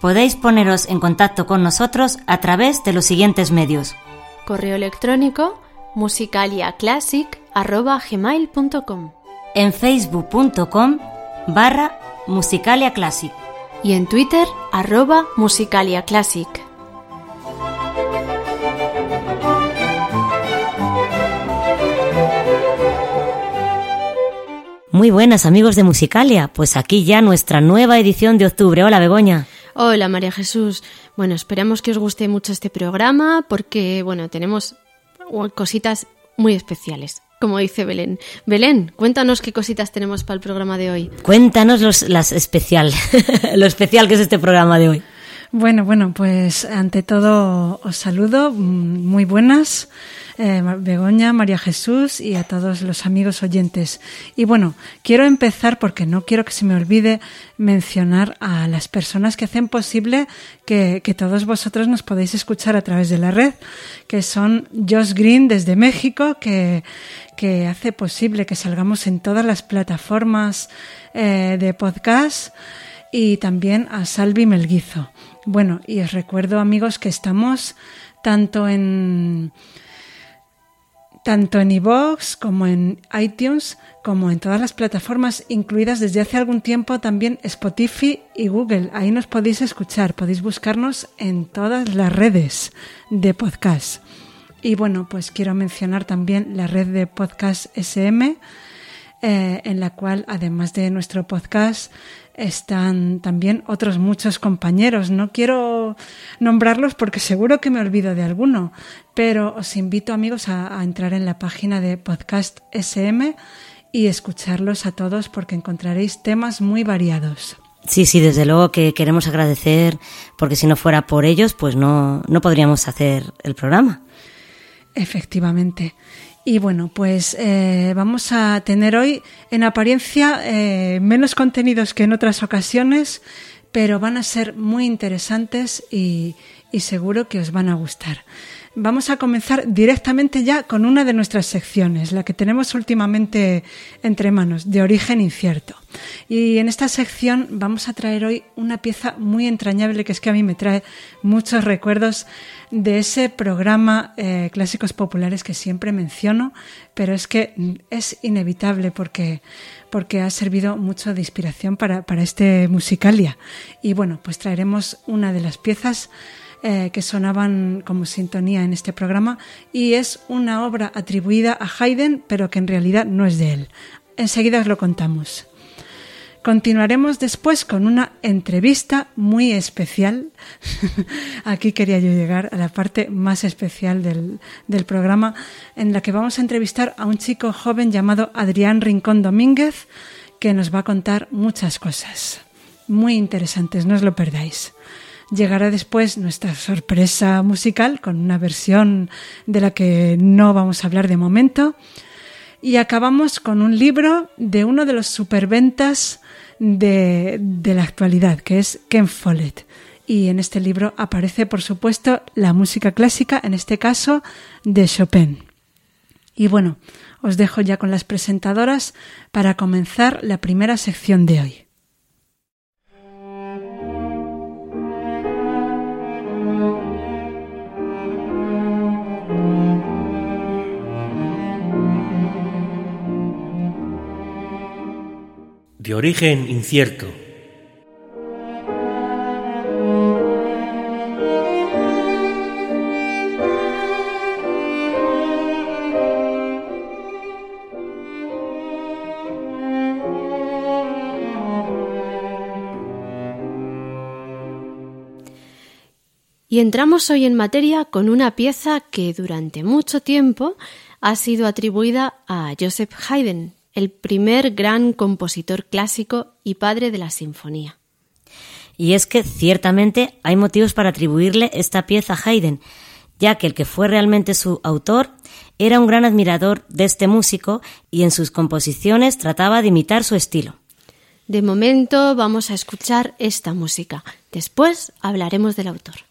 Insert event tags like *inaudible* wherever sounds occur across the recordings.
Podéis poneros en contacto con nosotros a través de los siguientes medios. Correo electrónico musicaliaclassic.gmail.com En facebook.com barra Musicalia Classic. y en Twitter arroba musicaliaclassic. Muy buenas amigos de Musicalia, pues aquí ya nuestra nueva edición de octubre. Hola Begoña. Hola María Jesús. Bueno, esperamos que os guste mucho este programa porque, bueno, tenemos cositas muy especiales, como dice Belén. Belén, cuéntanos qué cositas tenemos para el programa de hoy. Cuéntanos los, las especial, *laughs* lo especial que es este programa de hoy. Bueno, bueno, pues ante todo os saludo, mm, muy buenas, eh, Begoña, María Jesús y a todos los amigos oyentes. Y bueno, quiero empezar porque no quiero que se me olvide mencionar a las personas que hacen posible que, todos vosotros nos podéis escuchar a través de la red, que son Josh Green desde México, que, que hace posible que salgamos en todas las plataformas eh, de podcast y también a Salvi Melguizo. Bueno, y os recuerdo, amigos, que estamos tanto en tanto en iVoox como en iTunes, como en todas las plataformas, incluidas desde hace algún tiempo también Spotify y Google. Ahí nos podéis escuchar, podéis buscarnos en todas las redes de podcast. Y bueno, pues quiero mencionar también la red de podcast SM, eh, en la cual, además de nuestro podcast, están también otros muchos compañeros. No quiero nombrarlos porque seguro que me olvido de alguno, pero os invito amigos a, a entrar en la página de Podcast SM y escucharlos a todos porque encontraréis temas muy variados. Sí, sí, desde luego que queremos agradecer, porque si no fuera por ellos, pues no, no podríamos hacer el programa. Efectivamente. Y bueno, pues eh, vamos a tener hoy en apariencia eh, menos contenidos que en otras ocasiones, pero van a ser muy interesantes y, y seguro que os van a gustar. Vamos a comenzar directamente ya con una de nuestras secciones, la que tenemos últimamente entre manos, de origen incierto. Y en esta sección vamos a traer hoy una pieza muy entrañable que es que a mí me trae muchos recuerdos de ese programa eh, Clásicos Populares que siempre menciono, pero es que es inevitable porque, porque ha servido mucho de inspiración para, para este musicalia. Y bueno, pues traeremos una de las piezas eh, que sonaban como sintonía en este programa y es una obra atribuida a Haydn, pero que en realidad no es de él. Enseguida os lo contamos. Continuaremos después con una entrevista muy especial. *laughs* Aquí quería yo llegar a la parte más especial del, del, programa, en la que vamos a entrevistar a un chico joven llamado Adrián Rincón Domínguez, que nos va a contar muchas cosas muy interesantes, no os lo perdáis. Llegará después nuestra sorpresa musical con una versión de la que no vamos a hablar de momento. Y acabamos con un libro de uno de los superventas de, de la actualidad, que es Ken Follett. Y en este libro aparece, por supuesto, la música clásica, en este caso de Chopin. Y bueno, os dejo ya con las presentadoras para comenzar la primera sección de hoy. De origen incierto. Y entramos hoy en materia con una pieza que durante mucho tiempo ha sido atribuida a Joseph Haydn, el primer gran compositor clásico y padre de la sinfonía. Y es que ciertamente hay motivos para atribuirle esta pieza a Haydn, ya que el que fue realmente su autor era un gran admirador de este músico y en sus composiciones trataba de imitar su estilo. De momento vamos a escuchar esta música. Después hablaremos del autor.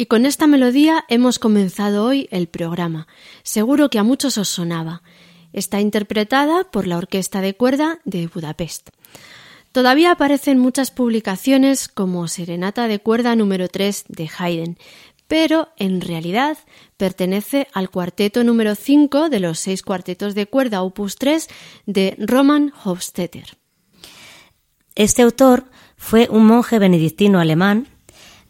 Y con esta melodía hemos comenzado hoy el programa. Seguro que a muchos os sonaba. Está interpretada por la Orquesta de Cuerda de Budapest. Todavía aparecen muchas publicaciones como Serenata de Cuerda número 3 de Haydn, pero en realidad pertenece al cuarteto número 5 de los seis cuartetos de cuerda opus 3 de Roman Hofstetter. Este autor fue un monje benedictino alemán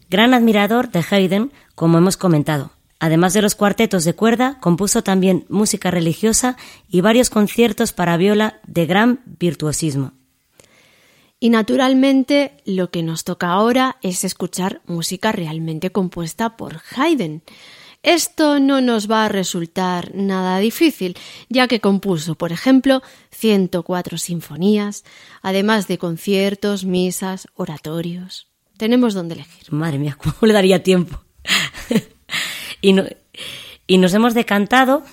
Gran admirador de Haydn, como hemos comentado. Además de los cuartetos de cuerda, compuso también música religiosa y varios conciertos para viola de gran virtuosismo. Y naturalmente lo que nos toca ahora es escuchar música realmente compuesta por Haydn. Esto no nos va a resultar nada difícil, ya que compuso, por ejemplo, 104 sinfonías, además de conciertos, misas, oratorios tenemos donde elegir. Madre mía, *laughs* ¿cómo le daría tiempo? *laughs* y, y nos hemos decantado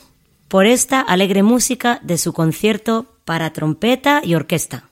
por esta alegre música de su concierto para trompeta y orquesta.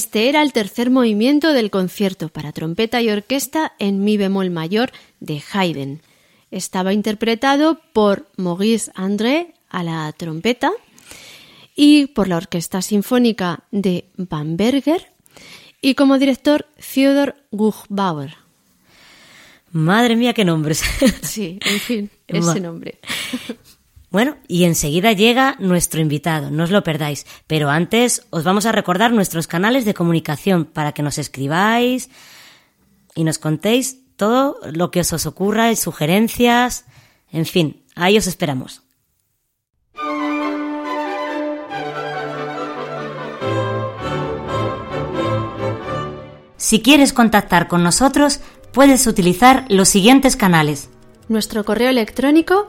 Este era el tercer movimiento del concierto para trompeta y orquesta en mi bemol mayor de Haydn. Estaba interpretado por Maurice André a la trompeta y por la Orquesta Sinfónica de Bamberger y como director Theodor Guchbauer. Madre mía, qué nombres. Sí, en fin, ese *laughs* nombre. Bueno, y enseguida llega nuestro invitado, no os lo perdáis. Pero antes os vamos a recordar nuestros canales de comunicación para que nos escribáis y nos contéis todo lo que os, os ocurra, sugerencias, en fin, ahí os esperamos. Si quieres contactar con nosotros, puedes utilizar los siguientes canales. Nuestro correo electrónico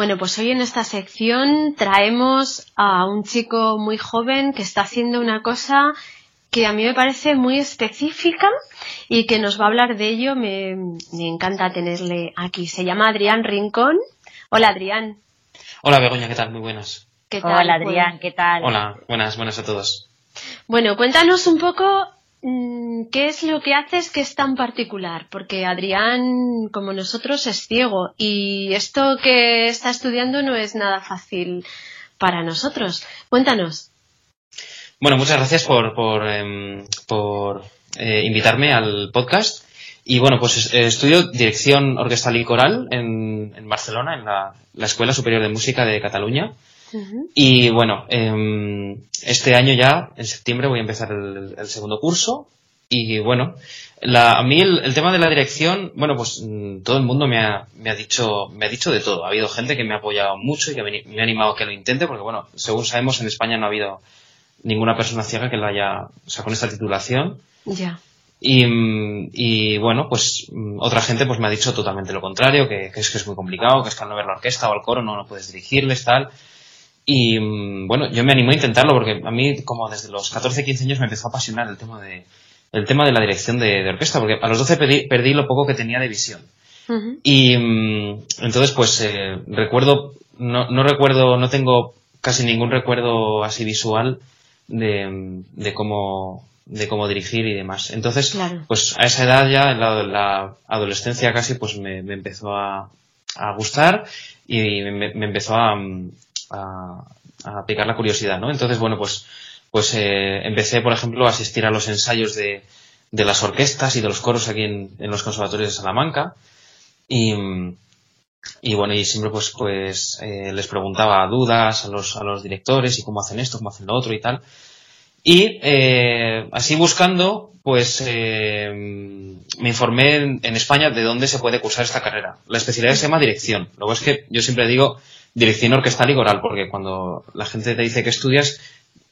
Bueno, pues hoy en esta sección traemos a un chico muy joven que está haciendo una cosa que a mí me parece muy específica y que nos va a hablar de ello. Me, me encanta tenerle aquí. Se llama Adrián Rincón. Hola, Adrián. Hola Begoña, ¿qué tal? Muy buenas. ¿Qué tal? Hola Adrián, ¿qué tal? Hola, buenas, buenas a todos. Bueno, cuéntanos un poco qué es lo que haces que es tan particular, porque Adrián, como nosotros, es ciego y esto que está estudiando no es nada fácil para nosotros. Cuéntanos. Bueno, muchas gracias por, por, em, por eh, invitarme al podcast. Y bueno, pues es- eh, estudio dirección orquestal y coral en, en Barcelona, en la, la Escuela Superior de Música de Cataluña. Y bueno, em, este año ya, en septiembre, voy a empezar el, el segundo curso. Y bueno, la, a mí el, el tema de la dirección, bueno, pues mm, todo el mundo me ha, me ha dicho, me ha dicho de todo. Ha habido gente que me ha apoyado mucho y que me, me ha animado a que lo intente, porque bueno, según sabemos en España no ha habido ninguna persona ciega que lo haya, o sea, con esta titulación. Ya. Y, mm, y bueno, pues mm, otra gente pues me ha dicho totalmente lo contrario, que, que es que es muy complicado, que es que al no ver la orquesta o al coro no, no puedes dirigirles, tal. Y mm, bueno, yo me animé a intentarlo porque a mí como desde los 14, 15 años me empezó a apasionar el tema de, el tema de la dirección de, de orquesta, porque a los 12 perdí, perdí lo poco que tenía de visión. Y mm, entonces, pues eh, recuerdo, no, no recuerdo, no tengo casi ningún recuerdo así visual de, de cómo de cómo dirigir y demás. Entonces, Claro. pues a esa edad ya, en la, la adolescencia casi, pues me, me empezó a, a gustar y me, me empezó a, mm, a, a picar la curiosidad, ¿no? Entonces, bueno, pues, pues eh, empecé, por ejemplo, a asistir a los ensayos de, de las orquestas y de los coros aquí en, en los conservatorios de Salamanca y, y bueno, y siempre pues, pues eh, les preguntaba dudas a los, a los directores y cómo hacen esto, cómo hacen lo otro y tal. Y eh, así buscando, pues eh, me informé en España de dónde se puede cursar esta carrera. La especialidad se llama dirección. Luego es que yo siempre digo dirección orquestal y coral, porque cuando la gente te dice que estudias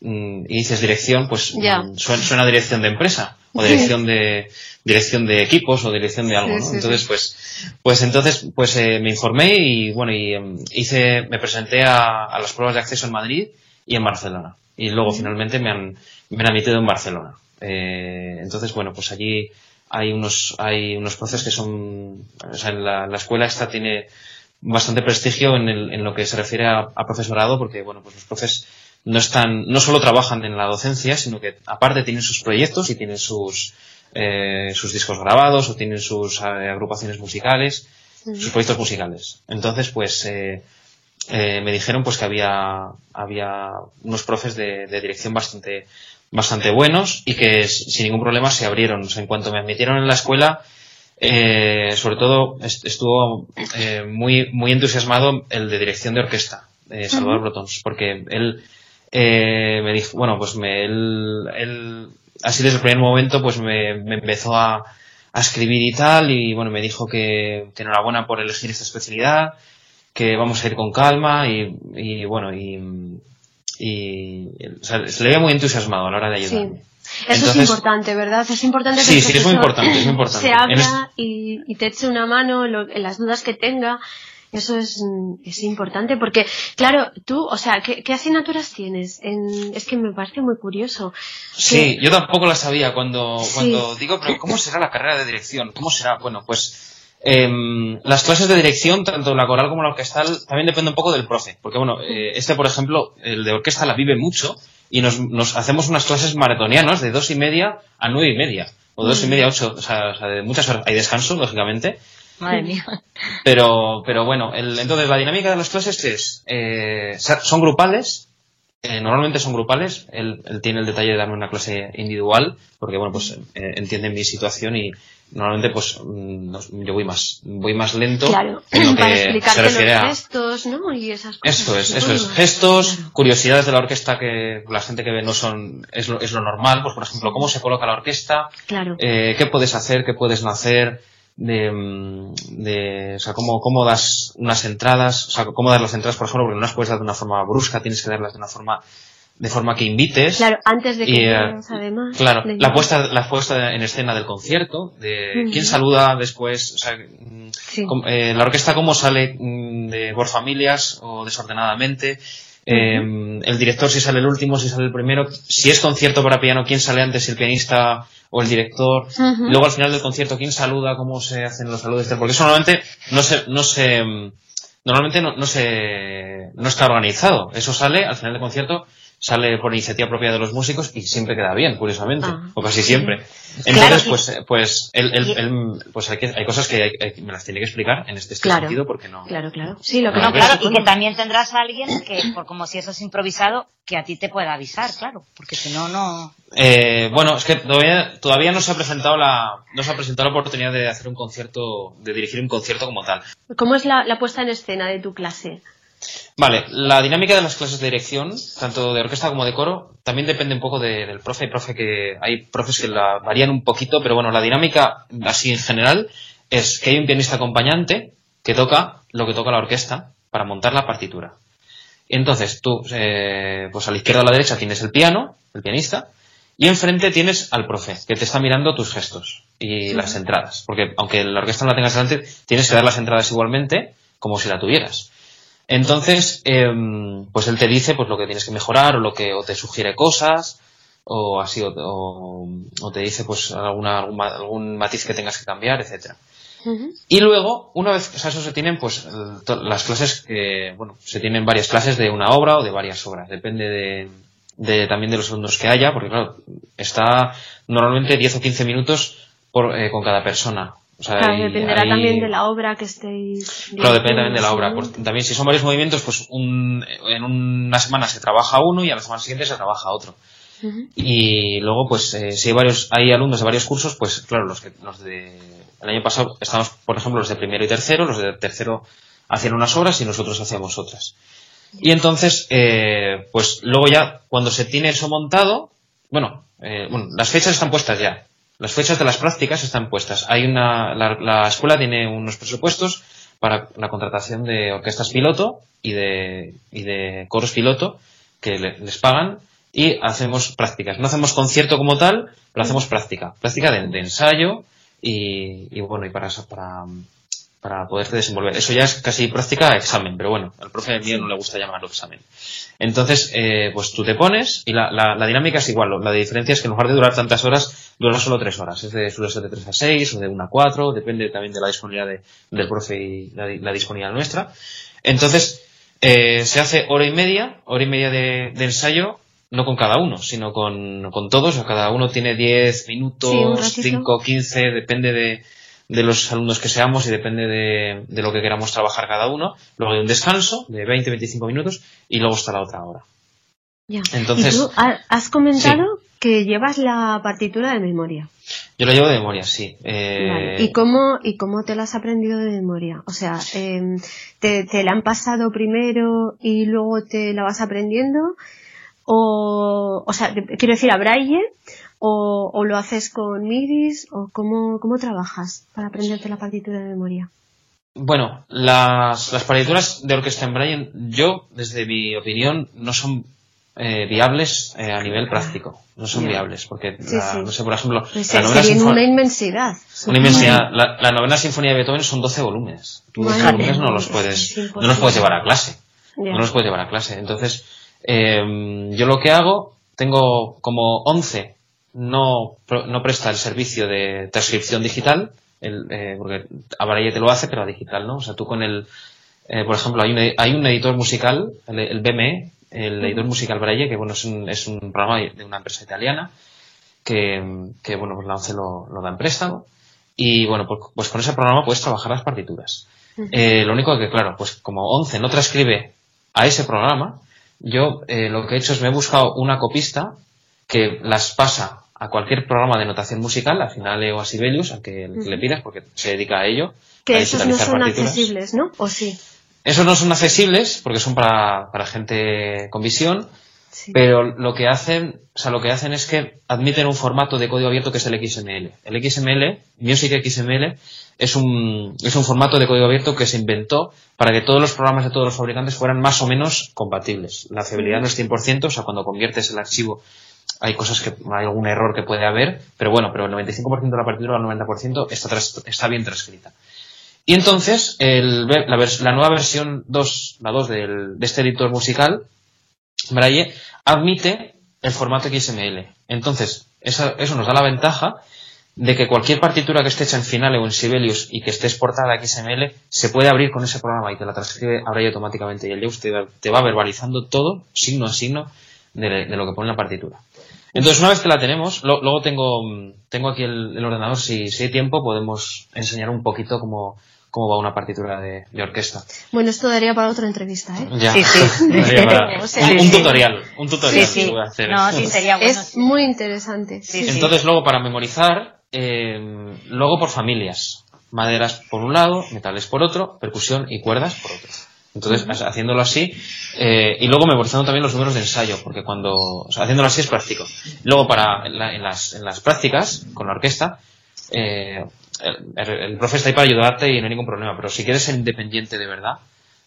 mm, y dices dirección, pues mm, suena, suena dirección de empresa o dirección de dirección de equipos o dirección de algo, Sí, ¿no? sí, entonces, sí. pues, pues entonces, pues eh, me informé y bueno, y em, hice, me presenté a, a las pruebas de acceso en Madrid y en Barcelona. Y luego finalmente me han, me han admitido en Barcelona. Eh, entonces, bueno, pues allí hay unos, hay unos profes que son, o sea, en la, la escuela esta tiene bastante prestigio en, el- en lo que se refiere a, a profesorado, porque bueno, pues los profes no están, no solo trabajan en la docencia, sino que aparte tienen sus proyectos y tienen sus eh, sus discos grabados o tienen sus eh, agrupaciones musicales, sus proyectos musicales. Entonces, pues eh, eh, me dijeron pues que había, había unos profes de, de dirección bastante, bastante buenos y que sin ningún problema se abrieron. O sea, en cuanto me admitieron en la escuela, eh, sobre todo est- estuvo eh, muy, muy entusiasmado el de dirección de orquesta, eh, Salvador Brotons, porque él eh, me dijo, bueno, pues me, él, él, así desde el primer momento, pues me, me empezó a, a escribir y tal, y bueno, me dijo que, que enhorabuena por elegir esta especialidad, que vamos a ir con calma, y, y bueno, y, y o sea, se le veía muy entusiasmado a la hora de ayudarme. Eso Entonces- es importante, ¿verdad? Es importante que Sí, el sí, es muy importante, es muy importante. se abra y, y te eche una mano lo- en las dudas que tenga. Eso es, mm, es importante porque, claro, tú, o sea, ¿qué, qué asignaturas tienes? En- es que me parece muy curioso. Sí, yo tampoco la sabía cuando, Sí. cuando digo, pero ¿cómo será la carrera de dirección? ¿Cómo será? Bueno, pues em, las clases de dirección, tanto la coral como la orquestal, también depende un poco del profe. Porque bueno, eh, este por ejemplo, el de orquesta la vive mucho y nos, nos hacemos unas clases maratonianas de dos y media a nueve y media. O dos y media a ocho, o sea, o sea, de muchas horas. Hay descanso, lógicamente. Madre mía. *laughs* Pero, pero bueno, el- entonces la dinámica de las clases es, eh, son grupales, eh, normalmente son grupales, él, él tiene el detalle de darme una clase individual, porque bueno, pues eh, entiende mi situación y normalmente pues mm, yo voy más, voy más lento Claro, en lo para que se explicarte refiere los a... gestos, ¿no? Y esas cosas. Eso es, eso es. Gestos, curiosidades de la orquesta que la gente que ve no son, es lo, es lo normal, pues por ejemplo, cómo se coloca la orquesta, Claro. eh, qué puedes hacer, qué puedes no hacer, de, mm, de o sea, cómo, cómo das unas entradas, o sea, cómo dar las entradas, por ejemplo, porque no las puedes dar de una forma brusca, tienes que darlas de una forma, de forma que invites. Claro, antes de que Y, eh, además. Claro, de la puesta, la puesta en escena del concierto, de quién saluda después, o sea, Sí. com- eh, la orquesta cómo sale mm, de por familias o desordenadamente, eh, el director si sale el último, si sale el primero, si es concierto para piano, quién sale antes, si el pianista o el director, luego al final del concierto quién saluda, cómo se hacen los saludos, porque eso normalmente no se, no se, normalmente no, no se, no está organizado, eso sale al final del concierto sale por iniciativa propia de los músicos y siempre queda bien, curiosamente, Ah. o casi siempre. Entonces, pues, pues, él, él- y- él- pues hay, que- hay cosas que hay- hay- me las tiene que explicar en este, este Claro. sentido porque no. Claro, claro. Sí, lo que No, claro, y que también tendrás a alguien que, por como si eso es improvisado, que a ti te pueda avisar, claro, porque si no, no. Eh, bueno, es que todavía, todavía no se ha presentado la, no se ha presentado la oportunidad de hacer un concierto, de dirigir un concierto como tal. ¿Cómo es la, la puesta en escena de tu clase? Vale, la dinámica de las clases de dirección, tanto de orquesta como de coro, también depende un poco de- del profe. Hay profe que, hay profes que la varían un poquito, pero bueno, la dinámica, así en general, es que hay un pianista acompañante que toca lo que toca la orquesta para montar la partitura. Entonces tú, eh, pues a la izquierda o a la derecha tienes el piano, el pianista, y enfrente tienes al profe, que te está mirando tus gestos y las entradas. Porque aunque la orquesta no la tengas delante, tienes que dar las entradas igualmente, como si la tuvieras. Entonces, em, pues él te dice pues lo que tienes que mejorar o lo que o te sugiere cosas o así o, o- o te dice pues alguna, algún, ma- algún matiz que tengas que cambiar, etcétera. Y luego, una vez, o sea, eso se tienen, pues, las clases que, bueno, se tienen varias clases de una obra o de varias obras. Depende de, de también de los alumnos que haya, porque claro, está normalmente 10 o 15 minutos por, eh, con cada persona. O sea, Claro, hay- dependerá hay- también de la obra que estéis. Claro, depende también de la obra. también si son varios movimientos, pues un, en una semana se trabaja uno y a la semana siguiente se trabaja otro. Y luego, pues, eh, si hay varios, hay alumnos de varios cursos, pues, claro, los que, los de, el año pasado estamos, por ejemplo, los de primero y tercero, los de tercero hacían unas horas y nosotros hacíamos otras. Y entonces, eh, pues, luego ya, cuando se tiene eso montado, bueno, eh, bueno, las fechas están puestas ya. Las fechas de las prácticas están puestas. Hay una, la, la escuela tiene unos presupuestos para la contratación de orquestas piloto y de, y de coros piloto que le- les pagan y hacemos prácticas. No hacemos concierto como tal, pero hacemos práctica. Práctica de, de ensayo y, y bueno, y para para, para poderte desenvolver. Eso ya es casi práctica examen, pero bueno, al profe mío no le gusta llamarlo examen. Entonces, eh, pues tú te pones y la, la, la dinámica es igual. La diferencia es que en lugar de durar tantas horas, dura solo tres horas. Es de, suele ser de 3 a 6 o de 1 a 4, depende también de la disponibilidad de- del profe y la, la disponibilidad nuestra. Entonces, eh, se hace hora y media, hora y media de, de ensayo no con cada uno, sino con, con todos. O cada uno tiene 10 minutos, 5, 15, depende de, de los alumnos que seamos y depende de, de, lo que queramos trabajar cada uno. Luego hay un descanso de 20, 25 minutos y luego está la otra hora. Ya. Entonces, ¿Y tú has comentado que llevas la partitura de memoria. Yo la llevo de memoria, sí. Eh... ¿Y, cómo, ¿Y cómo te la has aprendido de memoria? O sea, eh, ¿te, ¿te, la han pasado primero y luego te la vas aprendiendo? O, o sea, quiero decir, a braille, o, o lo haces con midis, o cómo, cómo trabajas para aprenderte la partitura de memoria. Bueno, las, las partituras de orquesta en braille, yo, desde mi opinión, no son eh, viables eh, a nivel práctico. No son viables, porque, la, no sé, por ejemplo, pues la novena una inmensidad. Una inmensidad. La, la, novena sinfonía de Beethoven son 12 volúmenes. Tú 12 volúmenes no los puedes, no los puedes llevar a clase. No los puedes llevar a clase. Entonces, eh, yo lo que hago, tengo como 11 no, no presta el servicio de transcripción digital, el, eh, porque ya te lo hace, pero a digital, ¿no? O sea, tú con el, eh, por ejemplo, hay un, hay un editor musical, el, el BME, el editor musical Braille, que bueno, es un, es un programa de una empresa italiana, que, que bueno, pues la ONCE lo, lo da en préstamo. Y bueno, pues, pues, con ese programa puedes trabajar las partituras. Eh, lo único que, claro, pues como ONCE no transcribe a ese programa, yo eh, lo que he hecho es me he buscado una copista que las pasa a cualquier programa de notación musical, al final leo a Sibelius, al que, le pidas, porque se dedica a ello. Que esos no son accesibles, ¿no? ¿O sí? Esos no son accesibles porque son para, para gente con visión, pero lo que hacen, o sea, lo que hacen es que admiten un formato de código abierto que es el XML. El XML, Music XML, es un, es un formato de código abierto que se inventó para que todos los programas de todos los fabricantes fueran más o menos compatibles. La fiabilidad no es 100%, o sea, cuando conviertes el archivo hay cosas que hay algún error que puede haber, pero bueno, pero el 95% de la partitura, el 90% está, está bien transcrita. Y entonces, el, la, la, nueva versión 2, la 2 del, de este editor musical, Braille, admite el formato XML. Entonces, eso, eso nos da la ventaja de que cualquier partitura que esté hecha en Finale o en Sibelius y que esté exportada a XML se puede abrir con ese programa y te la transcribe a Braille automáticamente y el Deus te, te, va verbalizando todo, signo a signo, de, lo que pone la partitura. Entonces, una vez que la tenemos, lo, luego tengo, tengo aquí el, el ordenador, si, si, hay tiempo podemos enseñar un poquito cómo, cómo va una partitura de, de, orquesta. Bueno, esto daría para otra entrevista, ¿eh? Ya. Sí, sí. *laughs* para, *laughs* o sea, un, un, tutorial, un tutorial. Sí, sí. Hacer no, sí, sería bueno. Es muy interesante. Entonces, luego para memorizar, eh, luego por familias. Maderas por un lado, metales por otro, percusión y cuerdas por otro. Entonces, haciéndolo así, eh, y luego memorizando también los números de ensayo, porque cuando, o haciéndolo así es práctico. Luego, para, en, la, en, las, en las prácticas, con la orquesta, eh, el, el, profe está ahí para ayudarte y no hay ningún problema, pero si quieres ser independiente de verdad,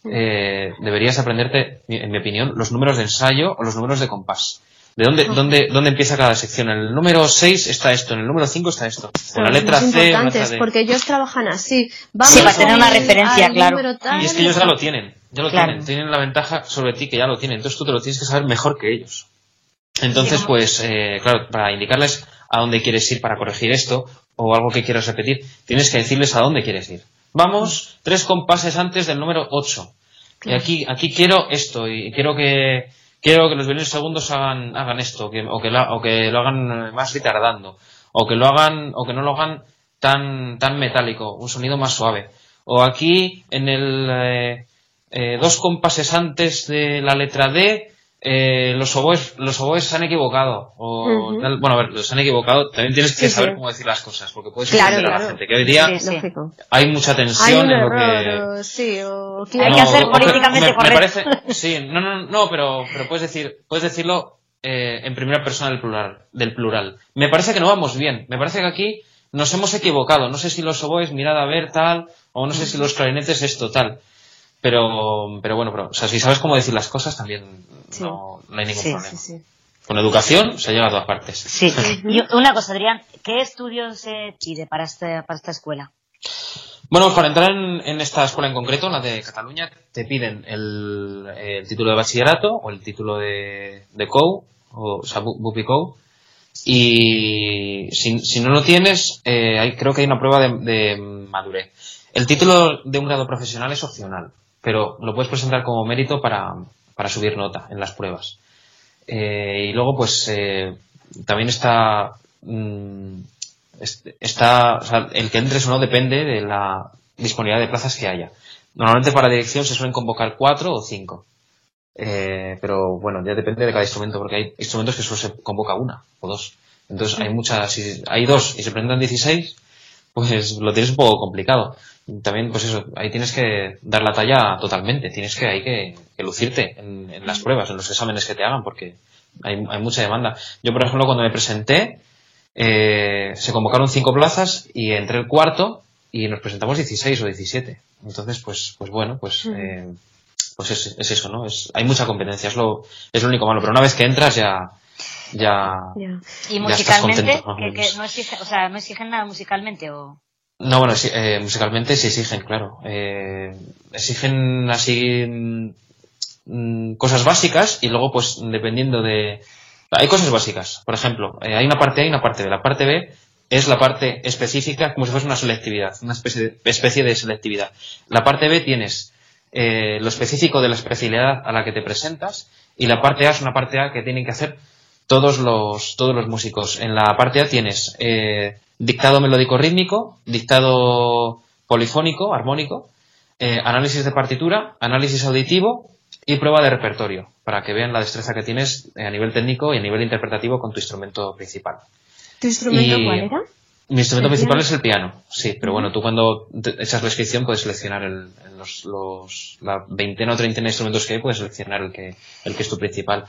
eh, deberías aprenderte, en mi opinión, los números de ensayo o los números de compás. ¿De dónde, dónde, dónde empieza cada sección? En el número 6 está esto, en el número 5 está esto. En la letra C, la D. porque ellos trabajan así. Vamos sí, para tener una referencia, claro. Y es que ellos ya lo tienen. Ya lo claro. tienen. Tienen la ventaja sobre ti que ya lo tienen. Entonces tú te lo tienes que saber mejor que ellos. Entonces, pues, eh, claro, para indicarles a dónde quieres ir para corregir esto o algo que quieras repetir, tienes que decirles a dónde quieres ir. Vamos tres compases antes del número 8. Claro. Y aquí, aquí quiero esto y quiero que, quiero que los violines segundos hagan, hagan esto, que, o, que la, o que lo hagan más retardando, o que lo hagan, o que no lo hagan tan, tan metálico, un sonido más suave. O aquí, en el, eh, eh, dos compases antes de la letra D, eh, los oboes, los oboes se han equivocado. O, uh -huh. Bueno, a ver, los han equivocado. También tienes que sí, saber sí. cómo decir las cosas, porque puedes claro, claro. a la gente. Que hoy día sí, hay mucha tensión hay en lo error, que. Sí, o... Hay no, que hacer políticamente me, correcto. Me parece, *laughs* sí, no, no, no, pero, pero puedes decir, puedes decirlo eh, en primera persona del plural, del plural. Me parece que no vamos bien. Me parece que aquí nos hemos equivocado. No sé si los oboes, mirad a ver tal, o no sé si los clarinetes esto tal. Pero, pero bueno, pero, o sea, si sabes cómo decir las cosas también sí. no, no, hay ningún sí, problema. Sí, Con educación se llega a todas partes. Sí. y una cosa, Adrián, ¿qué estudios se pide para, este, para esta escuela? Bueno, para entrar en, en, esta escuela en concreto, la de Cataluña, te piden el, el título de bachillerato o el título de, de COU, o, o sea, BUPI COU. Y si, si, no lo tienes, eh, hay, creo que hay una prueba de, de madurez. El título de un grado profesional es opcional pero lo puedes presentar como mérito para, para subir nota en las pruebas. Eh, y luego, pues, eh, también está, mm, está, o sea, el que entres o no depende de la disponibilidad de plazas que haya. Normalmente para dirección se suelen convocar cuatro o cinco. Eh, pero bueno, ya depende de cada instrumento, porque hay instrumentos que solo se convoca una o dos. Entonces hay muchas, si hay dos y se presentan 16, pues lo tienes un poco complicado. También, pues eso, ahí tienes que dar la talla totalmente, tienes que, hay que, lucirte en, las pruebas, en los exámenes que te hagan, porque hay, hay mucha demanda. Yo, por ejemplo, cuando me presenté, eh, se convocaron cinco plazas y entré el cuarto y nos presentamos 16 o 17. Entonces, pues, pues bueno, pues, eh, pues es, es, eso, ¿no? Es, hay mucha competencia, es lo, es lo único malo, pero una vez que entras ya, ya. ¿Y musicalmente? que, que no, exigen, o sea, ¿No exigen nada musicalmente o.? No, bueno, sí, eh, musicalmente sí exigen, claro. Eh, exigen así mm, cosas básicas y luego, pues, dependiendo de. Hay cosas básicas. Por ejemplo, eh, hay una parte A y una parte B. La parte B es la parte específica, como si fuese una selectividad, una especie de, especie de selectividad. La parte B tienes eh, lo específico de la especialidad a la que te presentas y la parte A es una parte A que tienen que hacer todos los, todos los músicos. En la parte A tienes eh, dictado melódico rítmico, dictado polifónico, armónico, eh, análisis de partitura, análisis auditivo y prueba de repertorio, para que vean la destreza que tienes a nivel técnico y a nivel interpretativo con tu instrumento principal. ¿Tu instrumento cuál era? Mi instrumento principal es el piano, sí, pero bueno, tú cuando echas la inscripción puedes seleccionar el, los, los, la veintena o treintena de instrumentos que hay, puedes seleccionar el que, el que es tu principal.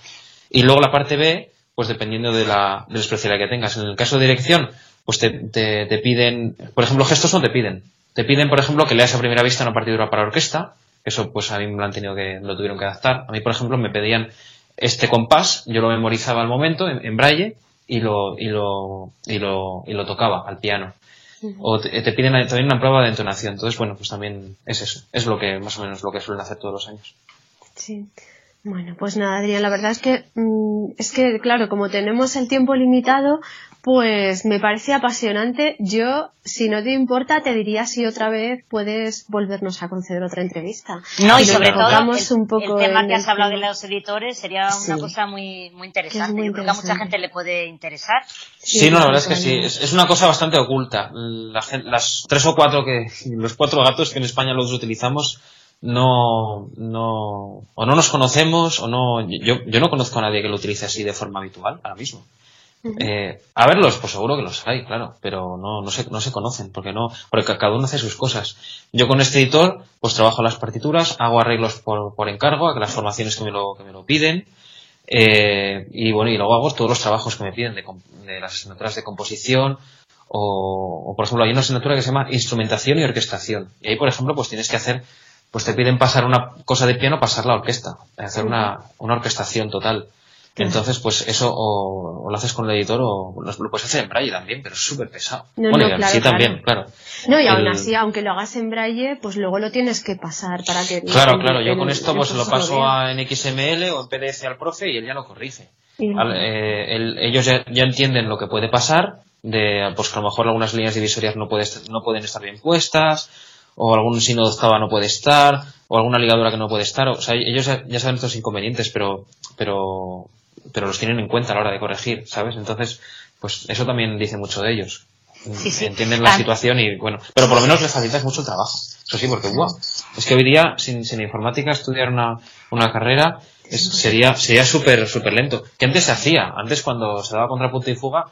Y luego la parte B, pues dependiendo de la, de la especialidad que tengas. En el caso de dirección, pues te, te, te, piden, por ejemplo, gestos no te piden. Te piden, por ejemplo, que leas a primera vista una partitura para orquesta. Eso, pues a mí me lo han tenido que, lo tuvieron que adaptar. A mí, por ejemplo, me pedían este compás, yo lo memorizaba al momento en, en braille y lo, y lo, y lo, y lo tocaba al piano. O te, te, piden también una prueba de entonación. Entonces, bueno, pues también es eso. Es lo que, más o menos, lo que suelen hacer todos los años. Sí. Bueno, pues nada, Adrián, la verdad es que, mmm, es que, claro, como tenemos el tiempo limitado, pues me parece apasionante. Yo, si no te importa, te diría si otra vez puedes volvernos a conceder otra entrevista. No, y, y sobre todo el, un poco el tema que has hablado de los editores sería sí. una cosa muy, muy interesante. Muy Yo creo que a mucha gente le puede interesar. Sí, sí no, la verdad es que sí. Es, es, una cosa bastante oculta. La, las tres o cuatro que, los cuatro gatos que en España los utilizamos, no, no, o no nos conocemos, o no, yo, yo no conozco a nadie que lo utilice así de forma habitual ahora mismo. Uh -huh. eh, a verlos, pues seguro que los hay, claro, pero no, no se, no se conocen, porque no, porque cada uno hace sus cosas. Yo con este editor, pues trabajo las partituras, hago arreglos por, por encargo, a las formaciones que me lo, que me lo piden, eh, y bueno, y luego hago todos los trabajos que me piden de, de las asignaturas de composición, o, o, por ejemplo, hay una asignatura que se llama instrumentación y orquestación. Y ahí, por ejemplo, pues tienes que hacer pues te piden pasar una cosa de piano, pasar la orquesta, hacer una, una orquestación total. Entonces, pues eso o, o, lo haces con el editor o lo, puedes hacer en braille también, pero es súper pesado. No, bueno, no, y claro, también, claro. No, y el... aún así, aunque lo hagas en braille, pues luego lo tienes que pasar para que... Claro, claro, yo con esto pues lo paso a, en XML o en PDF al profe y él ya lo corrige. Al, eh, el, ellos ya, ya, entienden lo que puede pasar, de pues que a lo mejor algunas líneas divisorias no, puede, no pueden estar bien puestas, o algún signo de octava no puede estar, o alguna ligadura que no puede estar. O sea, ellos ya saben estos inconvenientes, pero, pero, pero los tienen en cuenta a la hora de corregir, ¿sabes? Entonces, pues eso también dice mucho de ellos. Sí, sí. Entienden la ah. situación y bueno, pero por lo menos les facilitas mucho el trabajo. Eso sí, porque wow, es que hoy día sin, sin informática estudiar una, una carrera es, sería sería súper súper lento. Que antes se hacía, antes cuando se daba contrapunto y fuga,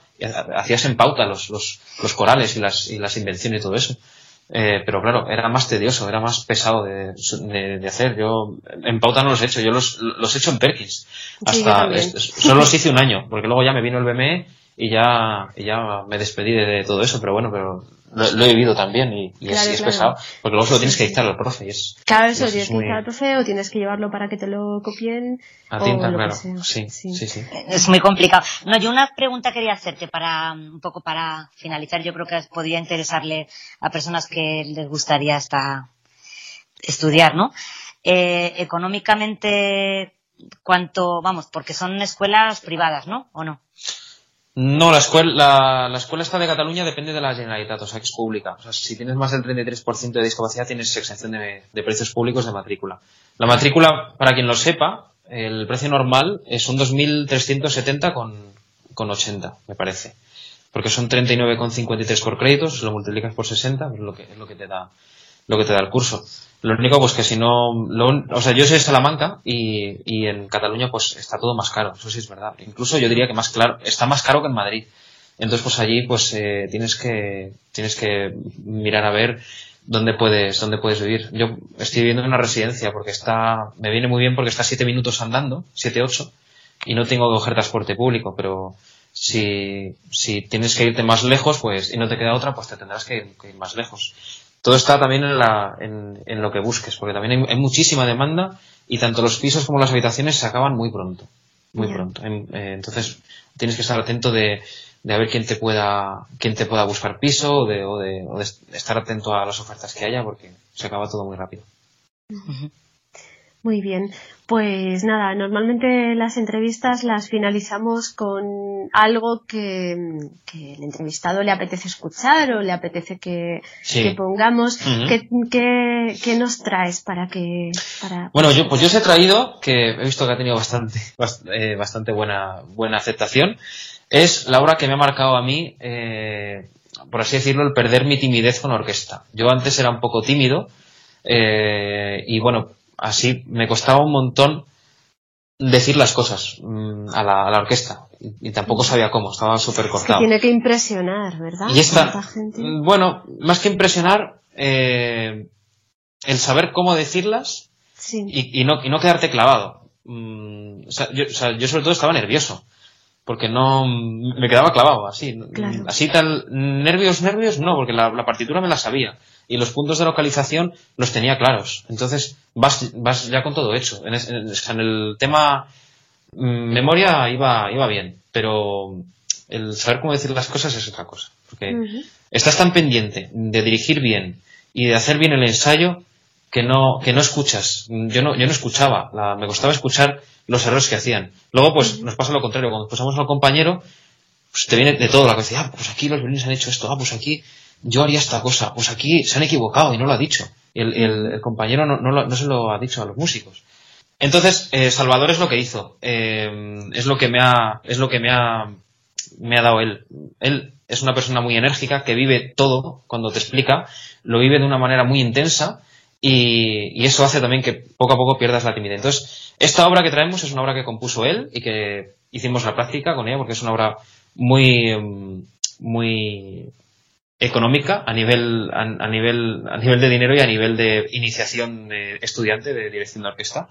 hacías en pauta los, los, los corales y las, y las invenciones y todo eso. Eh, pero claro, era más tedioso, era más pesado de, de, de, hacer. Yo en pauta no los he hecho, yo los, los he hecho en Perkins. Hasta sí, solo los hice un año, porque luego ya me vino el BME y ya, y ya me despedí de, de todo eso, pero bueno, pero lo, lo he vivido también y, y, claro, es, y es, pesado, porque luego se lo tienes que dictar al profe. Y es, claro, eso, tienes que dictar al profe o tienes que llevarlo para que te lo copien. A tinta, claro. Sí, sí, sí, sí, Es muy complicado. No, yo una pregunta quería hacerte para, un poco para finalizar. Yo creo que podría interesarle a personas que les gustaría hasta estudiar, ¿no? Eh, económicamente, ¿cuánto, vamos, porque son escuelas privadas, ¿no? ¿O no? No, la escuela, la, la, escuela esta de Cataluña depende de la Generalitat, o sea que es pública. O sea, si tienes más del 33% de discapacidad tienes exención de, de, precios públicos de matrícula. La matrícula, para quien lo sepa, el precio normal son 2.370 con, con 80, me parece. Porque son 39,53 por créditos, lo multiplicas por 60, pues es lo que, es lo que te da, lo que te da el curso. Lo único, pues que si no, o sea, yo soy de Salamanca y, y en Cataluña pues está todo más caro, eso sí es verdad. Incluso yo diría que más claro, está más caro que en Madrid. Entonces, pues allí, pues eh, tienes que tienes que mirar a ver dónde puedes dónde puedes vivir. Yo estoy viviendo en una residencia porque está me viene muy bien porque está siete minutos andando, siete ocho, y no tengo que coger transporte público, pero si, si tienes que irte más lejos, pues y no te queda otra, pues te tendrás que ir, más lejos. Todo está también en, la, en, en lo que busques, porque también hay, muchísima demanda y tanto los pisos como las habitaciones se acaban muy pronto, muy pronto. Eh, entonces tienes que estar atento de de a ver quién te pueda, quién te pueda buscar piso o de, o de, o de estar atento a las ofertas que haya porque se acaba todo muy rápido. Muy bien. Pues nada, normalmente las entrevistas las finalizamos con algo que, que el entrevistado le apetece escuchar o le apetece que, que pongamos. ¿Qué, qué, nos traes para que... Para, bueno, yo, pues yo os he traído, que he visto que ha tenido bastante, eh, bastante buena, buena aceptación, es la obra que me ha marcado a mí, eh, por así decirlo, el perder mi timidez con orquesta. Yo antes era un poco tímido eh, y bueno, así me costaba un montón decir las cosas mm, a, la, orquesta. Y, tampoco sabía cómo, estaba súper cortado. tiene que impresionar, ¿verdad? Y esta, mm, bueno, más que impresionar, eh, el saber cómo decirlas y, no, y no quedarte clavado. Mm, yo, o sea, yo sobre todo estaba nervioso porque no me quedaba clavado así. Así tal nervios nervios no porque la, partitura me la sabía y los puntos de localización los tenía claros entonces vas, vas ya con todo hecho en, el tema mm, memoria iba iba bien pero el saber cómo decir las cosas es otra cosa porque estás tan pendiente de dirigir bien y de hacer bien el ensayo que no que no escuchas yo no yo no escuchaba me costaba escuchar los errores que hacían. Luego, pues, nos pasa lo contrario. Cuando pasamos al compañero, pues te viene de todo la cabeza. Ah, pues aquí los violines han hecho esto. Ah, pues aquí yo haría esta cosa. Pues aquí se han equivocado y no lo ha dicho. Y el, compañero no, no, se lo ha dicho a los músicos. Entonces, eh, Salvador es lo que hizo. Eh, es lo que me ha, es lo que me ha, me ha dado él. Él es una persona muy enérgica que vive todo cuando te explica. Lo vive de una manera muy intensa y, y, eso hace también que poco a poco pierdas la timidez. Entonces, esta obra que traemos es una obra que compuso él y que hicimos la práctica con ella porque es una obra muy, muy económica a nivel, a, nivel, a nivel de dinero y a nivel de iniciación de estudiante de dirección de orquesta.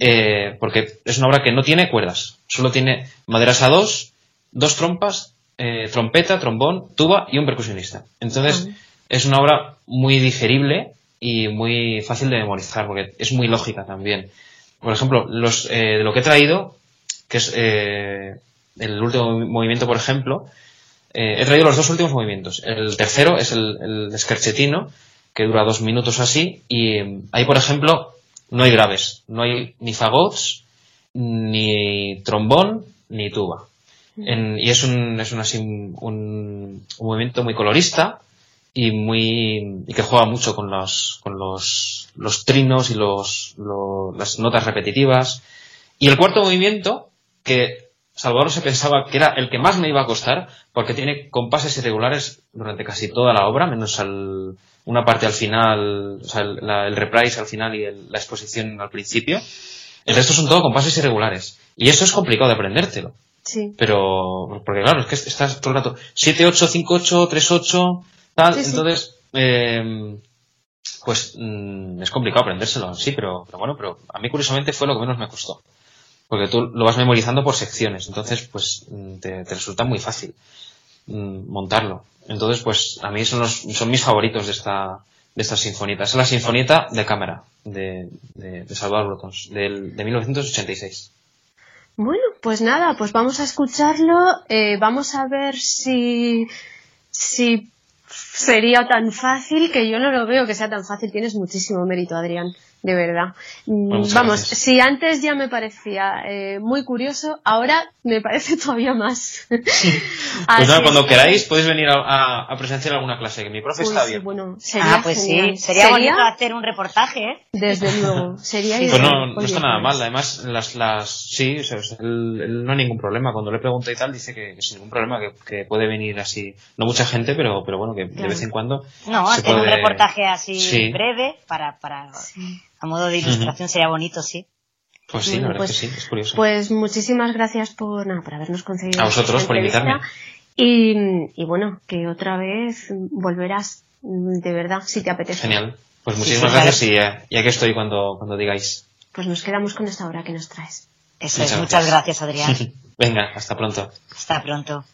Eh, porque es una obra que no tiene cuerdas, solo tiene maderas a dos, dos trompas, eh, trompeta, trombón, tuba y un percusionista. Entonces, es una obra muy digerible y muy fácil de memorizar porque es muy lógica también. Por ejemplo, los, eh, de lo que he traído, que es eh, el último movimiento, por ejemplo, eh, he traído los dos últimos movimientos. El tercero es el, el que dura dos minutos así, y ahí, por ejemplo, no hay graves, no hay ni fagots, ni trombón, ni tuba. y es un, es un, así, un, un, movimiento muy colorista, y muy y que juega mucho con los con los, los trinos y los, las notas repetitivas y el cuarto movimiento que Salvador se pensaba que era el que más me iba a costar porque tiene compases irregulares durante casi toda la obra menos al, una parte al final o sea el, el reprise al final y la exposición al principio el resto son todo compases irregulares y eso es complicado de aprendértelo sí. pero porque claro es que estás todo el rato 7 8 5 8 3 8 entonces, em, pues mm, es complicado aprendérselo, sí, pero, pero bueno, pero a mí curiosamente fue lo que menos me costó. Porque tú lo vas memorizando por secciones, entonces pues mm, te, resulta muy fácil mm, montarlo. Entonces, pues a mí son, los, son mis favoritos de esta, de esta sinfonieta. Es la sinfonieta de cámara de, de, Salvador Brotons, del, de 1986. Bueno, pues nada, pues vamos a escucharlo. Eh, vamos a ver si, si sería tan fácil que yo no lo veo que sea tan fácil. Tienes muchísimo mérito, Adrián. De verdad. Mm, vamos, si antes ya me parecía eh, muy curioso, ahora me parece *laughs* todavía más. *laughs* pues nada, cuando queráis podéis venir a, presenciar alguna clase, que mi profe está bien. Bueno, sería ah, pues sí, sería, bonito hacer un reportaje, ¿eh? Desde *laughs* luego, sería Pues no, no está nada mal, además, las, las, sí, no hay ningún problema. Cuando le pregunto y tal, dice que, sin ningún problema, que, puede venir así, no mucha gente, pero, pero bueno, que de vez en cuando. No, hacer un reportaje así breve para, para, a modo de ilustración sería bonito, sí. Pues sí, la verdad pues, que sí, es curioso. Pues muchísimas gracias por, por habernos conseguido. A vosotros por invitarme. Y, y, bueno, que otra vez volverás, de verdad, si te apetece. Genial. Pues muchísimas gracias y, y, aquí estoy cuando, cuando digáis. Pues nos quedamos con esta hora que nos traes. Eso es, muchas gracias, Adrián. *laughs* Venga, hasta pronto. Hasta pronto.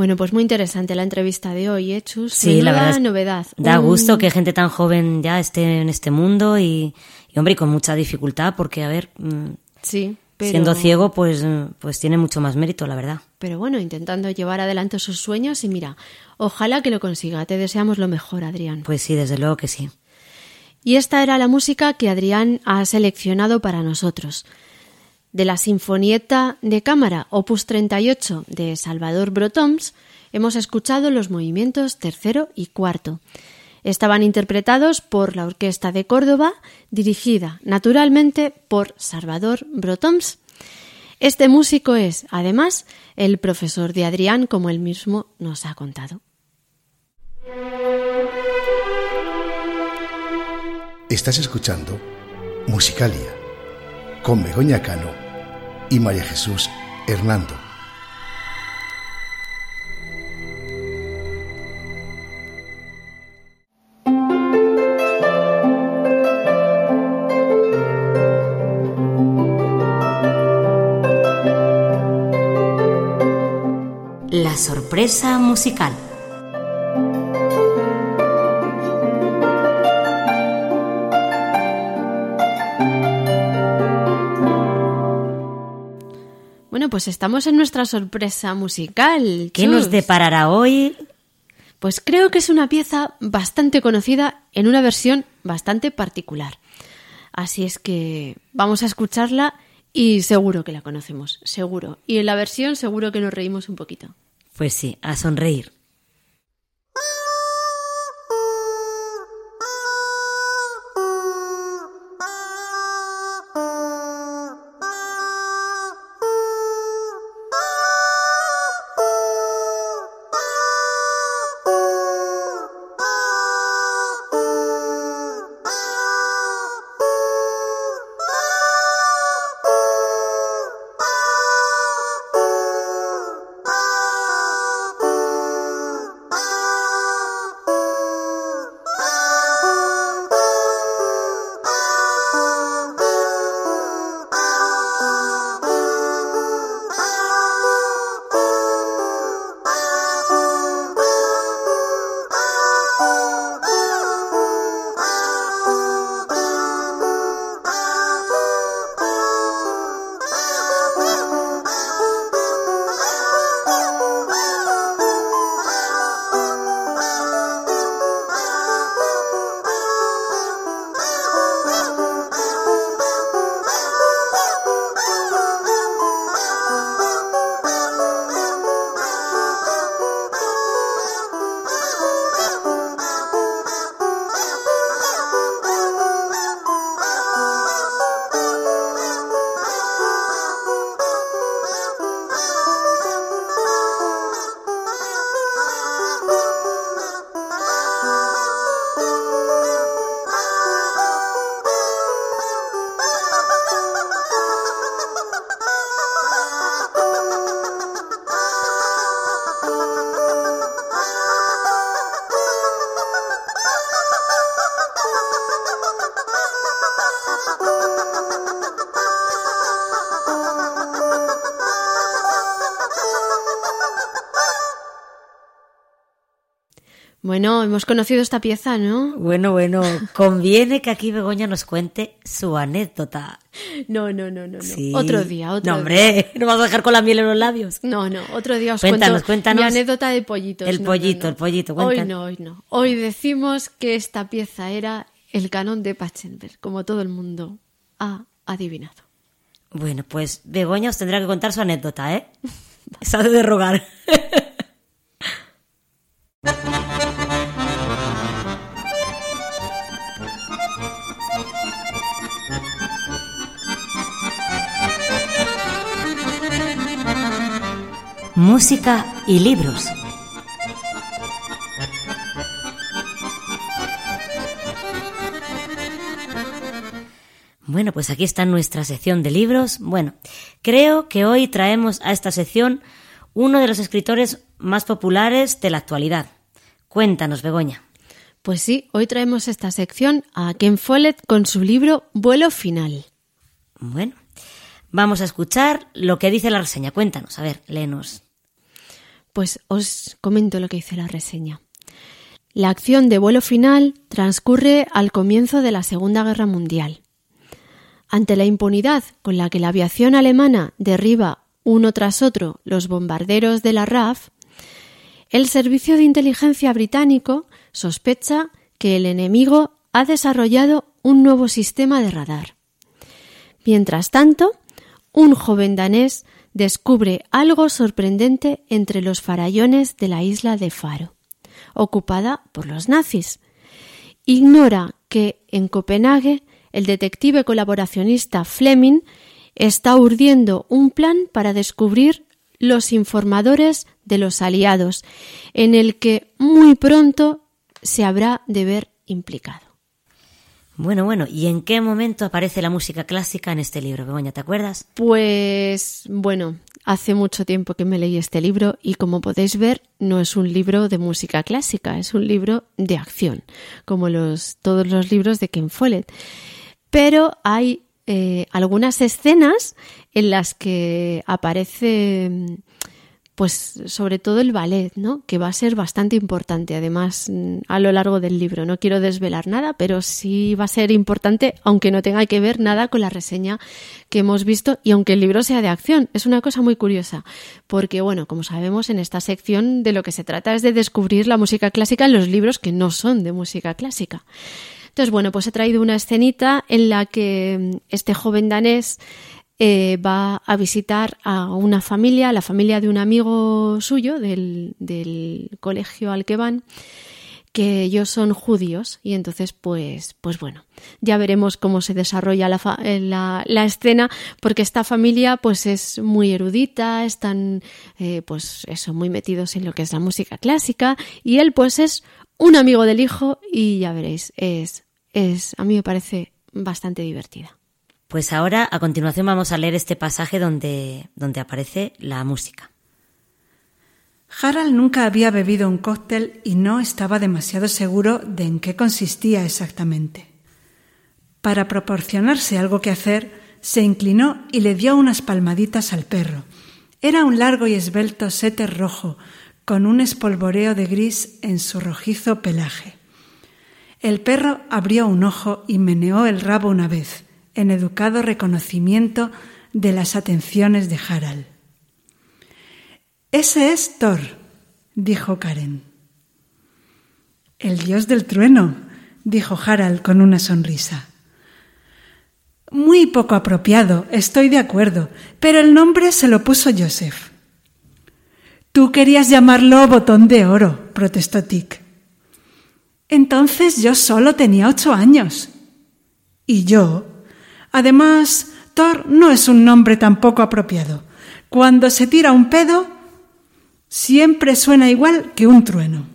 Bueno, pues muy interesante la entrevista de hoy, ¿eh, Chus? Sí, la verdad. es- novedad. Da Un- gusto que gente tan joven ya esté en este mundo y, y, hombre, y con mucha dificultad, porque, a ver, mm, Sí, pero... siendo ciego, pues, pues tiene mucho más mérito, la verdad. Pero bueno, intentando llevar adelante sus sueños y mira, ojalá que lo consiga. Te deseamos lo mejor, Adrián. Pues sí, desde luego que sí. Y esta era la música que Adrián ha seleccionado para nosotros. De la Sinfonieta de Cámara, opus 38 de Salvador Brotoms, hemos escuchado los movimientos tercero y cuarto. Estaban interpretados por la Orquesta de Córdoba, dirigida naturalmente por Salvador Brotoms. Este músico es, además, el profesor de Adrián, como él mismo nos ha contado. Estás escuchando Musicalia con Begoña Cano y María Jesús Hernando. La sorpresa musical. Pues estamos en nuestra sorpresa musical. ¿Qué nos deparará hoy? Pues creo que es una pieza bastante conocida en una versión bastante particular. Así es que vamos a escucharla y seguro que la conocemos, seguro. Y en la versión seguro que nos reímos un poquito. Pues sí, a sonreír. Bueno, hemos conocido esta pieza, ¿no? Bueno, bueno, conviene que aquí Begoña nos cuente su anécdota. No, no, no, no. no. Sí. Otro día, otro No, día. hombre, *laughs* no vas a dejar con la miel en los labios. No, no, otro día os Cuéntanos, cuento cuéntanos. mi anécdota de pollitos. El No, pollito, no. el pollito, Hoy cuéntanos. no, hoy no. Hoy decimos que esta pieza era el canón de Pachelbel, como todo el mundo ha adivinado. Bueno, pues Begoña os tendrá que contar su anécdota, ¿eh? *laughs* Se ha de rogar. *laughs* Música y libros. Bueno, pues aquí está nuestra sección de libros. Bueno, creo que hoy traemos a esta sección uno de los escritores más populares de la actualidad. Cuéntanos, Begoña. Pues sí, hoy traemos esta sección a Ken Follett con su libro Vuelo Final. Bueno, vamos a escuchar lo que dice la reseña. Cuéntanos, a ver, léenos. Pues os comento lo que dice la reseña. La acción de vuelo final transcurre al comienzo de la Segunda Guerra Mundial. Ante la impunidad con la que la aviación alemana derriba uno tras otro los bombarderos de la RAF, el Servicio de Inteligencia británico sospecha que el enemigo ha desarrollado un nuevo sistema de radar. Mientras tanto, un joven danés descubre algo sorprendente entre los farallones de la isla de Faro, ocupada por los nazis. Ignora que en Copenhague el detective colaboracionista Fleming está urdiendo un plan para descubrir los informadores de los aliados, en el que muy pronto se habrá de ver implicado. Bueno, bueno, ¿y en qué momento aparece la música clásica en este libro, Begoña? ¿Te acuerdas? Pues bueno, hace mucho tiempo que me leí este libro y como podéis ver, no es un libro de música clásica, es un libro de acción, como los, todos los libros de Ken Follett. Pero hay eh, algunas escenas en las que aparece pues sobre todo el ballet, ¿no? Que va a ser bastante importante, además, mm, a lo largo del libro. No quiero desvelar nada, pero sí va a ser importante, aunque no tenga que ver nada con la reseña que hemos visto y aunque el libro sea de acción. Es una cosa muy curiosa, porque, bueno, como sabemos, en esta sección de lo que se trata es de descubrir la música clásica en los libros que no son de música clásica. Entonces, bueno, pues he traído una escenita en la que mm, este joven danés eh, va a visitar a una familia, la familia de un amigo suyo del, colegio al que van, que ellos son judíos y entonces pues pues bueno ya veremos cómo se desarrolla eh, la, la, escena porque esta familia pues es muy erudita están eh, pues eso muy metidos en lo que es la música clásica y él pues es un amigo del hijo y ya veréis es es a mí me parece bastante divertida pues ahora, a continuación, vamos a leer este pasaje donde, donde aparece la música. Harald nunca había bebido un cóctel y no estaba demasiado seguro de en qué consistía exactamente. Para proporcionarse algo que hacer, se inclinó y le dio unas palmaditas al perro. Era un largo y esbelto setter rojo, con un espolvoreo de gris en su rojizo pelaje. El perro abrió un ojo y meneó el rabo una vez, en educado reconocimiento de las atenciones de Harald. Ese es Thor, dijo Karen. El dios del trueno, dijo Harald con una sonrisa. Muy poco apropiado, estoy de acuerdo, pero el nombre se lo puso Joseph. Tú querías llamarlo botón de oro, protestó Tick. Entonces yo solo tenía ocho años. Y yo Además, Thor no es un nombre tampoco apropiado. Cuando se tira un pedo, siempre suena igual que un trueno.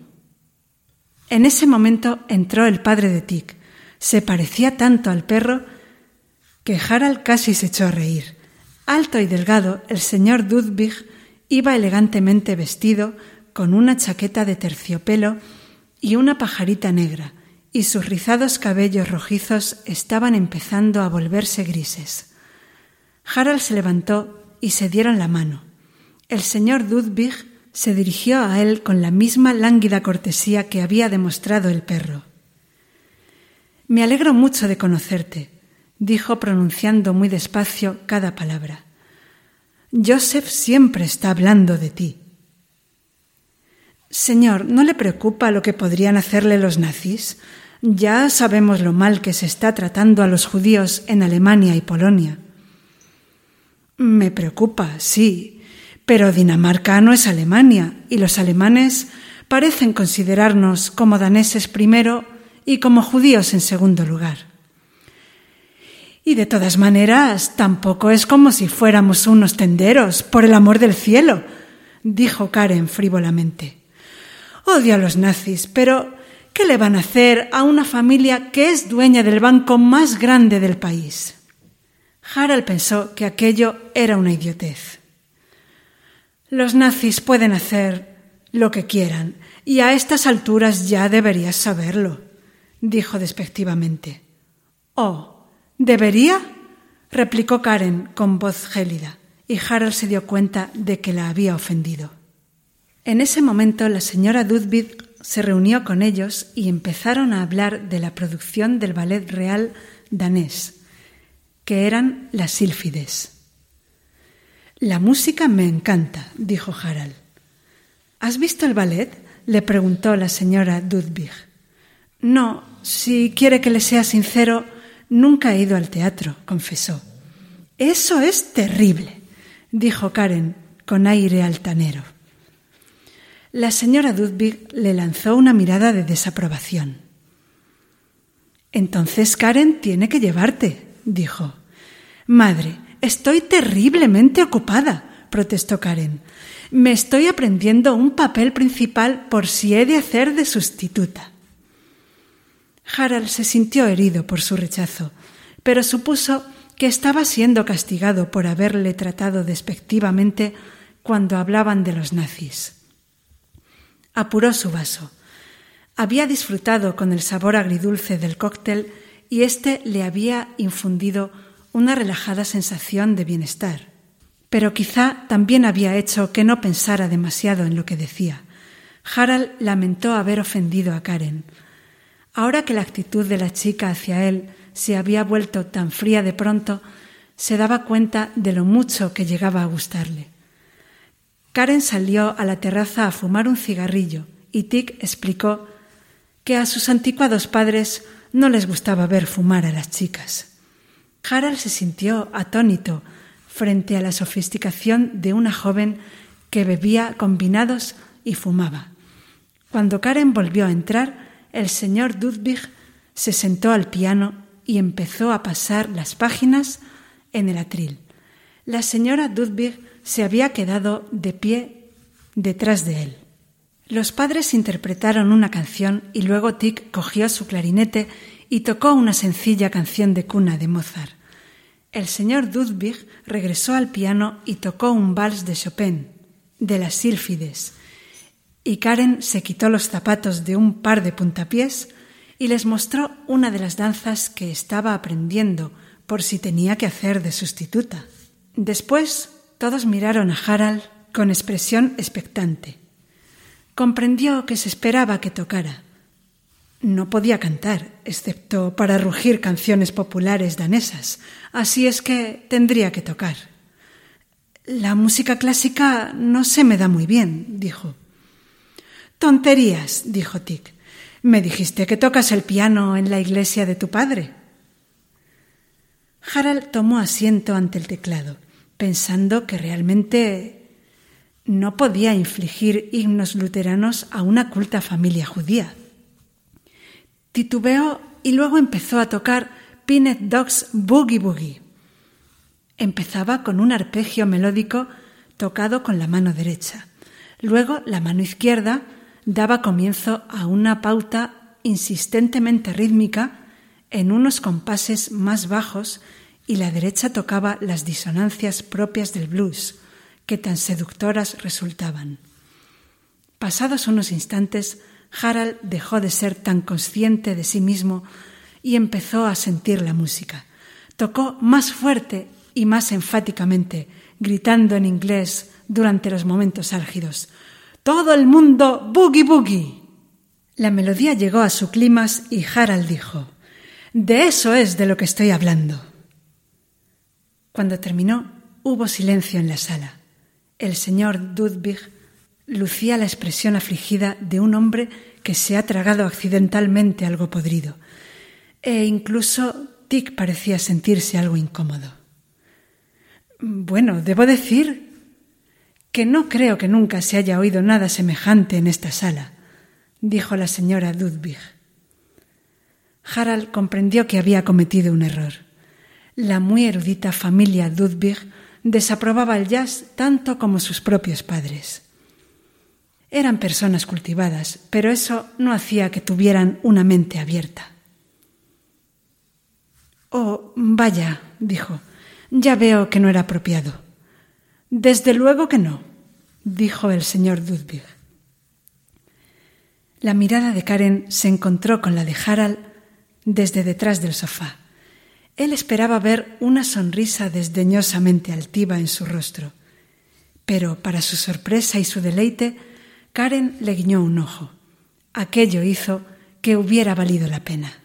En ese momento entró el padre de Tic. Se parecía tanto al perro que Harald casi se echó a reír. Alto y delgado, el señor Dudvig iba elegantemente vestido con una chaqueta de terciopelo y una pajarita negra, y sus rizados cabellos rojizos estaban empezando a volverse grises. Harald se levantó y se dieron la mano. El señor Dudvig se dirigió a él con la misma lánguida cortesía que había demostrado el perro. Me alegro mucho de conocerte, dijo pronunciando muy despacio cada palabra. Joseph siempre está hablando de ti. Señor, ¿no le preocupa lo que podrían hacerle los nazis? Ya sabemos lo mal que se está tratando a los judíos en Alemania y Polonia. Me preocupa, sí, pero Dinamarca no es Alemania y los alemanes parecen considerarnos como daneses primero y como judíos en segundo lugar. Y de todas maneras, tampoco es como si fuéramos unos tenderos, por el amor del cielo, dijo Karen frívolamente. Odio a los nazis, pero ¿Qué le van a hacer a una familia que es dueña del banco más grande del país? Harald pensó que aquello era una idiotez. Los nazis pueden hacer lo que quieran, y a estas alturas ya deberías saberlo, dijo despectivamente. Oh, ¿debería? replicó Karen con voz gélida, y Harald se dio cuenta de que la había ofendido. En ese momento la señora se reunió con ellos y empezaron a hablar de la producción del ballet real danés, que eran las sílfides. La música me encanta, dijo Harald. ¿Has visto el ballet? le preguntó la señora Ludwig. No, si quiere que le sea sincero, nunca he ido al teatro, confesó. Eso es terrible, dijo Karen con aire altanero. La señora Ludwig le lanzó una mirada de desaprobación. Entonces Karen tiene que llevarte, dijo. Madre, estoy terriblemente ocupada, protestó Karen. Me estoy aprendiendo un papel principal por si he de hacer de sustituta. Harald se sintió herido por su rechazo, pero supuso que estaba siendo castigado por haberle tratado despectivamente cuando hablaban de los nazis. Apuró su vaso. Había disfrutado con el sabor agridulce del cóctel y éste le había infundido una relajada sensación de bienestar. Pero quizá también había hecho que no pensara demasiado en lo que decía. Harald lamentó haber ofendido a Karen. Ahora que la actitud de la chica hacia él se había vuelto tan fría de pronto, se daba cuenta de lo mucho que llegaba a gustarle. Karen salió a la terraza a fumar un cigarrillo y Tick explicó que a sus anticuados padres no les gustaba ver fumar a las chicas. Harald se sintió atónito frente a la sofisticación de una joven que bebía combinados y fumaba. Cuando Karen volvió a entrar, el señor Ludwig se sentó al piano y empezó a pasar las páginas en el atril. La señora Ludwig se había quedado de pie detrás de él. Los padres interpretaron una canción y luego Tick cogió su clarinete y tocó una sencilla canción de cuna de Mozart. El señor Ludwig regresó al piano y tocó un vals de Chopin, de las sílfides, y Karen se quitó los zapatos de un par de puntapiés y les mostró una de las danzas que estaba aprendiendo por si tenía que hacer de sustituta. Después todos miraron a Harald con expresión expectante. Comprendió que se esperaba que tocara. No podía cantar, excepto para rugir canciones populares danesas, así es que tendría que tocar. La música clásica no se me da muy bien, dijo. Tonterías, dijo Tick. Me dijiste que tocas el piano en la iglesia de tu padre. Harald tomó asiento ante el teclado pensando que realmente no podía infligir himnos luteranos a una culta familia judía. Titubeó y luego empezó a tocar Pinet Dogs Boogie Boogie. Empezaba con un arpegio melódico tocado con la mano derecha. Luego la mano izquierda daba comienzo a una pauta insistentemente rítmica en unos compases más bajos y la derecha tocaba las disonancias propias del blues, que tan seductoras resultaban. Pasados unos instantes, Harald dejó de ser tan consciente de sí mismo y empezó a sentir la música. Tocó más fuerte y más enfáticamente, gritando en inglés durante los momentos álgidos. Todo el mundo boogie boogie. La melodía llegó a su clímax y Harald dijo De eso es de lo que estoy hablando. Cuando terminó, hubo silencio en la sala. El señor Ludwig lucía la expresión afligida de un hombre que se ha tragado accidentalmente algo podrido. E incluso Tick parecía sentirse algo incómodo. Bueno, debo decir que no creo que nunca se haya oído nada semejante en esta sala, dijo la señora Ludwig. Harald comprendió que había cometido un error. La muy erudita familia Ludwig desaprobaba el jazz tanto como sus propios padres. Eran personas cultivadas, pero eso no hacía que tuvieran una mente abierta. Oh, vaya, dijo, ya veo que no era apropiado. Desde luego que no, dijo el señor Ludwig. La mirada de Karen se encontró con la de Harald desde detrás del sofá. Él esperaba ver una sonrisa desdeñosamente altiva en su rostro, pero para su sorpresa y su deleite Karen le guiñó un ojo. Aquello hizo que hubiera valido la pena.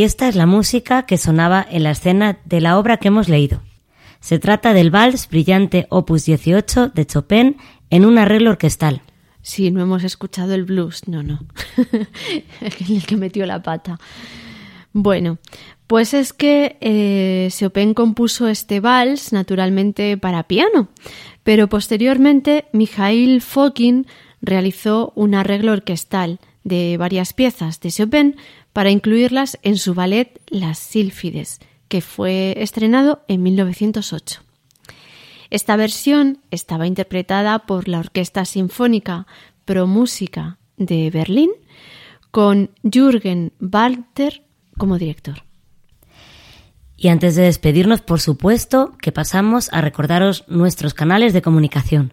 Y esta es la música que sonaba en la escena de la obra que hemos leído. Se trata del Vals Brillante Opus 18 de Chopin en un arreglo orquestal. Sí, no hemos escuchado el blues, no, no. *laughs* el que metió la pata. Bueno, pues es que eh, Chopin compuso este vals naturalmente para piano, pero posteriormente Mikhail Fokin realizó un arreglo orquestal de varias piezas de Chopin para incluirlas en su ballet Las Sílfides, que fue estrenado en 1908. Esta versión estaba interpretada por la Orquesta Sinfónica Pro Música de Berlín con Jürgen Walter como director. Y antes de despedirnos, por supuesto, que pasamos a recordaros nuestros canales de comunicación.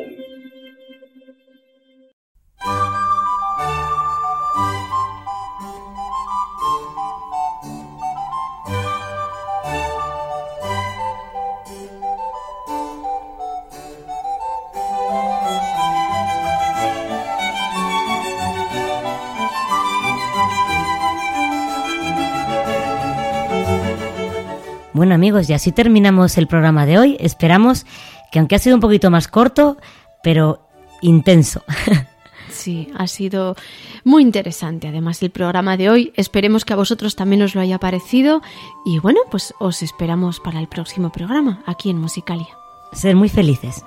Bueno amigos, y así terminamos el programa de hoy. Esperamos que aunque ha sido un poquito más corto, pero intenso. *laughs* Sí, ha sido muy interesante además el programa de hoy. Esperemos que a vosotros también os lo haya parecido y bueno, pues os esperamos para el próximo programa aquí en Musicalia. Ser muy felices.